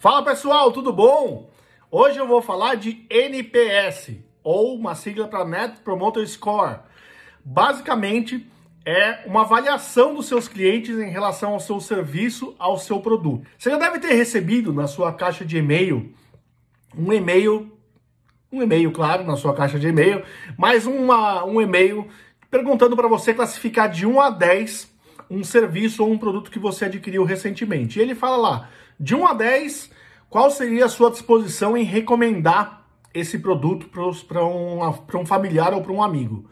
Fala pessoal, tudo bom? Hoje eu vou falar de NPS, ou uma sigla para Net Promoter Score. Basicamente, é uma avaliação dos seus clientes em relação ao seu serviço, ao seu produto. Você já deve ter recebido na sua caixa de e-mail um e-mail, um e-mail, claro, na sua caixa de e-mail, mas uma, um e-mail perguntando para você classificar de 1 a 10 um serviço ou um produto que você adquiriu recentemente. E ele fala lá, de 1 a 10, qual seria a sua disposição em recomendar esse produto para um, um familiar ou para um amigo?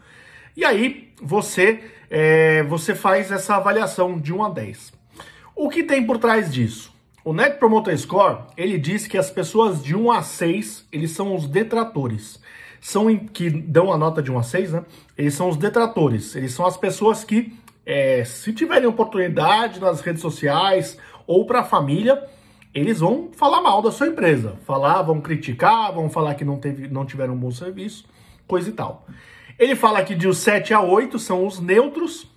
E aí você, é, você faz essa avaliação de 1 a 10. O que tem por trás disso? O Net Promoter Score, ele diz que as pessoas de 1 a 6, eles são os detratores. São que dão a nota de 1 a 6, né? Eles são os detratores. Eles são as pessoas que, é, se tiverem oportunidade nas redes sociais ou para a família, eles vão falar mal da sua empresa. Falar, vão criticar, vão falar que não, teve, não tiveram um bom serviço, coisa e tal. Ele fala que de os 7 a 8 são os neutros,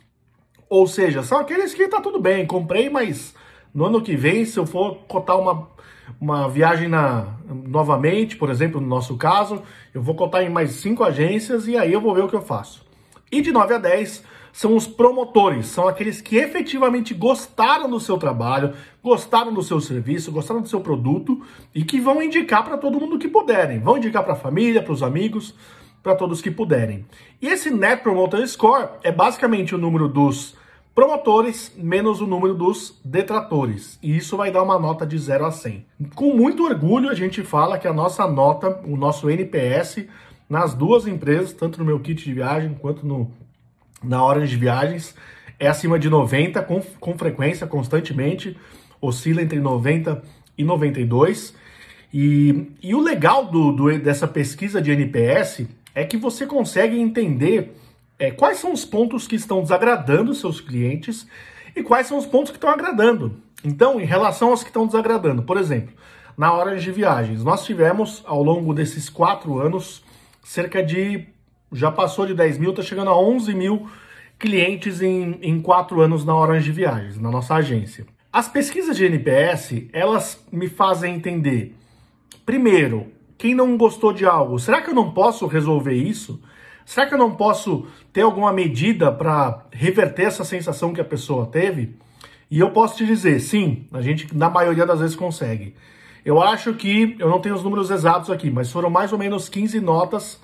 ou seja, são aqueles que tá tudo bem, comprei, mas no ano que vem, se eu for cotar uma, uma viagem na, novamente, por exemplo, no nosso caso, eu vou cotar em mais cinco agências e aí eu vou ver o que eu faço. E de 9 a 10 são os promotores, são aqueles que efetivamente gostaram do seu trabalho, gostaram do seu serviço, gostaram do seu produto e que vão indicar para todo mundo que puderem. Vão indicar para a família, para os amigos, para todos que puderem. E esse Net Promoter Score é basicamente o número dos promotores menos o número dos detratores. E isso vai dar uma nota de 0 a 100. Com muito orgulho, a gente fala que a nossa nota, o nosso NPS, nas duas empresas, tanto no meu kit de viagem quanto no na hora de viagens é acima de 90 com, com frequência, constantemente, oscila entre 90 e 92. E, e o legal do, do, dessa pesquisa de NPS é que você consegue entender é, quais são os pontos que estão desagradando seus clientes e quais são os pontos que estão agradando. Então, em relação aos que estão desagradando, por exemplo, na hora de viagens, nós tivemos ao longo desses quatro anos cerca de já passou de 10 mil, está chegando a 11 mil clientes em, em quatro anos na Orange Viagens, na nossa agência. As pesquisas de NPS, elas me fazem entender, primeiro, quem não gostou de algo, será que eu não posso resolver isso? Será que eu não posso ter alguma medida para reverter essa sensação que a pessoa teve? E eu posso te dizer, sim, a gente na maioria das vezes consegue. Eu acho que, eu não tenho os números exatos aqui, mas foram mais ou menos 15 notas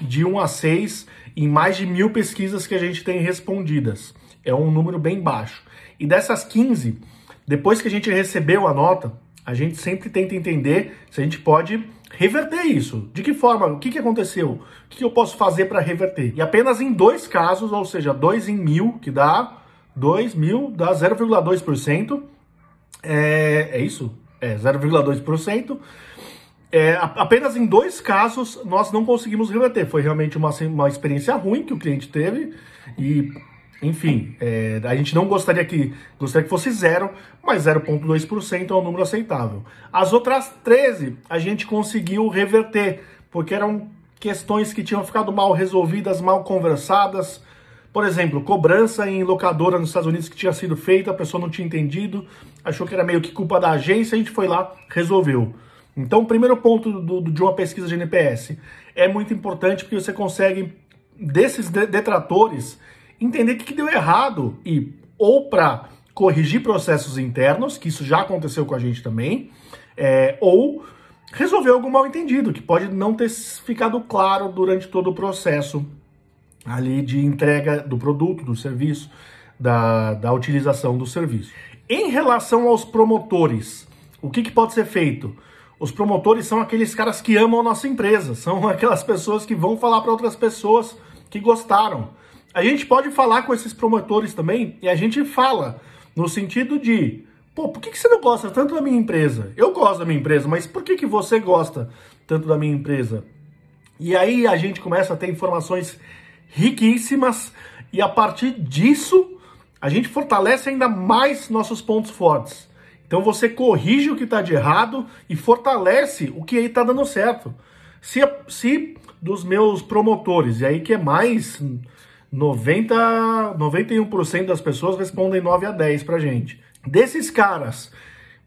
de 1 a 6 em mais de mil pesquisas que a gente tem respondidas. É um número bem baixo. E dessas 15, depois que a gente recebeu a nota, a gente sempre tenta entender se a gente pode reverter isso. De que forma? O que, que aconteceu? O que, que eu posso fazer para reverter? E apenas em dois casos, ou seja, 2 em mil, que dá 2 mil, dá 0,2%. É, é isso? É 0,2%. É, apenas em dois casos nós não conseguimos reverter. Foi realmente uma, uma experiência ruim que o cliente teve e, enfim, é, a gente não gostaria que, gostaria que fosse zero, mas 0,2% é um número aceitável. As outras 13 a gente conseguiu reverter, porque eram questões que tinham ficado mal resolvidas, mal conversadas. Por exemplo, cobrança em locadora nos Estados Unidos que tinha sido feita, a pessoa não tinha entendido, achou que era meio que culpa da agência, a gente foi lá, resolveu. Então, o primeiro ponto do, do, de uma pesquisa de NPS é muito importante porque você consegue, desses detratores, entender o que, que deu errado e ou para corrigir processos internos, que isso já aconteceu com a gente também, é, ou resolver algum mal entendido, que pode não ter ficado claro durante todo o processo ali de entrega do produto, do serviço, da, da utilização do serviço. Em relação aos promotores, o que, que pode ser feito? Os promotores são aqueles caras que amam a nossa empresa, são aquelas pessoas que vão falar para outras pessoas que gostaram. A gente pode falar com esses promotores também e a gente fala no sentido de, pô, por que, que você não gosta tanto da minha empresa? Eu gosto da minha empresa, mas por que, que você gosta tanto da minha empresa? E aí a gente começa a ter informações riquíssimas e a partir disso a gente fortalece ainda mais nossos pontos fortes. Então você corrige o que está de errado e fortalece o que aí está dando certo. Se, se dos meus promotores, e aí que é mais 90, 91% das pessoas respondem 9 a 10 pra gente. Desses caras,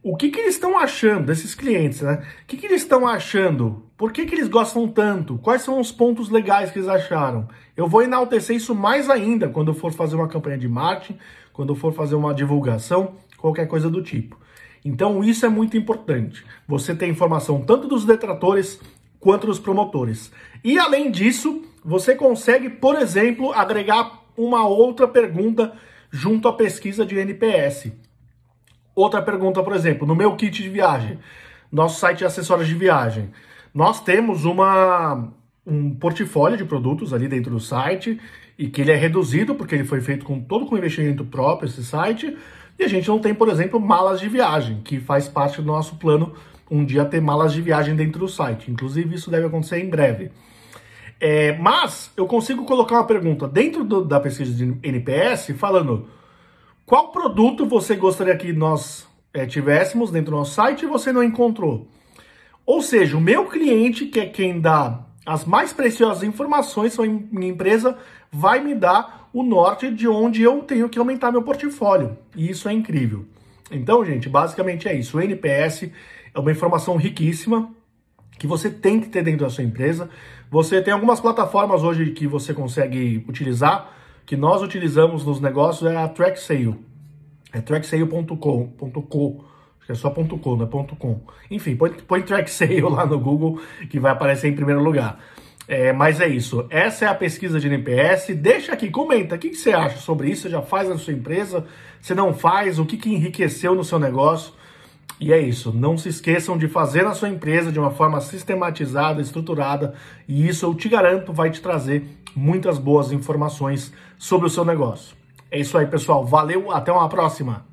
o que, que eles estão achando desses clientes, né? O que, que eles estão achando? Por que, que eles gostam tanto? Quais são os pontos legais que eles acharam? Eu vou enaltecer isso mais ainda quando eu for fazer uma campanha de marketing, quando eu for fazer uma divulgação, qualquer coisa do tipo. Então isso é muito importante. Você tem informação tanto dos detratores quanto dos promotores. E além disso, você consegue, por exemplo, agregar uma outra pergunta junto à pesquisa de NPS. Outra pergunta, por exemplo, no meu kit de viagem, nosso site de acessórios de viagem, nós temos uma, um portfólio de produtos ali dentro do site e que ele é reduzido porque ele foi feito com todo com investimento próprio esse site e a gente não tem, por exemplo, malas de viagem, que faz parte do nosso plano um dia ter malas de viagem dentro do site. Inclusive, isso deve acontecer em breve. É, mas eu consigo colocar uma pergunta dentro do, da pesquisa de NPS falando qual produto você gostaria que nós é, tivéssemos dentro do nosso site e você não encontrou? Ou seja, o meu cliente, que é quem dá as mais preciosas informações minha empresa, vai me dar o norte de onde eu tenho que aumentar meu portfólio. E isso é incrível. Então, gente, basicamente é isso. O NPS é uma informação riquíssima que você tem que ter dentro da sua empresa. Você tem algumas plataformas hoje que você consegue utilizar que nós utilizamos nos negócios é a TrackSale. É tracksale.com, acho que é só .com, não é .com. Enfim, põe, põe TrackSale lá no Google que vai aparecer em primeiro lugar. É, mas é isso. Essa é a pesquisa de NPS. Deixa aqui, comenta. O que, que você acha sobre isso? Você já faz na sua empresa? Você não faz? O que, que enriqueceu no seu negócio? E é isso. Não se esqueçam de fazer na sua empresa de uma forma sistematizada, estruturada. E isso eu te garanto vai te trazer muitas boas informações sobre o seu negócio. É isso aí, pessoal. Valeu, até uma próxima.